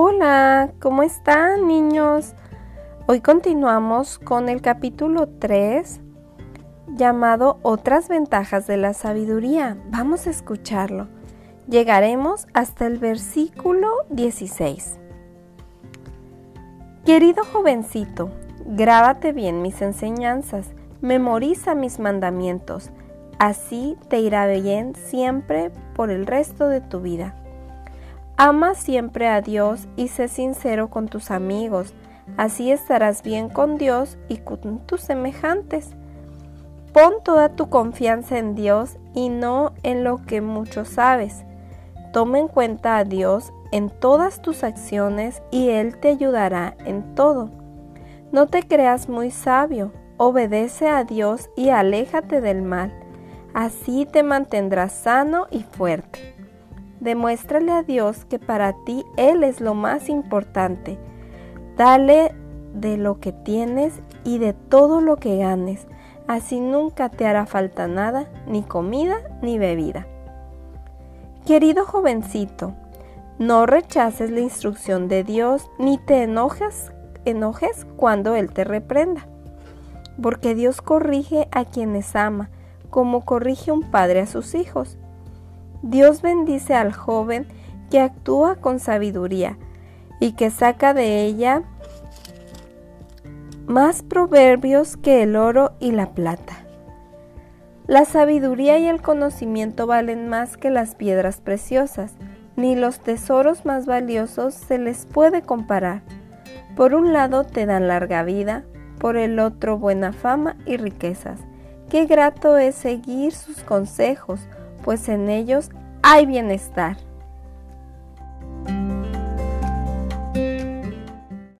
Hola, ¿cómo están niños? Hoy continuamos con el capítulo 3 llamado Otras ventajas de la sabiduría. Vamos a escucharlo. Llegaremos hasta el versículo 16. Querido jovencito, grábate bien mis enseñanzas, memoriza mis mandamientos, así te irá bien siempre por el resto de tu vida. Ama siempre a Dios y sé sincero con tus amigos, así estarás bien con Dios y con tus semejantes. Pon toda tu confianza en Dios y no en lo que mucho sabes. Toma en cuenta a Dios en todas tus acciones y Él te ayudará en todo. No te creas muy sabio, obedece a Dios y aléjate del mal. Así te mantendrás sano y fuerte. Demuéstrale a Dios que para ti Él es lo más importante. Dale de lo que tienes y de todo lo que ganes. Así nunca te hará falta nada, ni comida ni bebida. Querido jovencito, no rechaces la instrucción de Dios ni te enojes, cuando Él te reprenda. Porque Dios corrige a quienes ama, como corrige un padre a sus hijos. Dios bendice al joven que actúa con sabiduría y que saca de ella más proverbios que el oro y la plata. La sabiduría y el conocimiento valen más que las piedras preciosas, ni los tesoros más valiosos se les puede comparar. Por un lado te dan larga vida, por el otro buena fama y riquezas. Qué grato es seguir sus consejos, pues en ellos hay bienestar.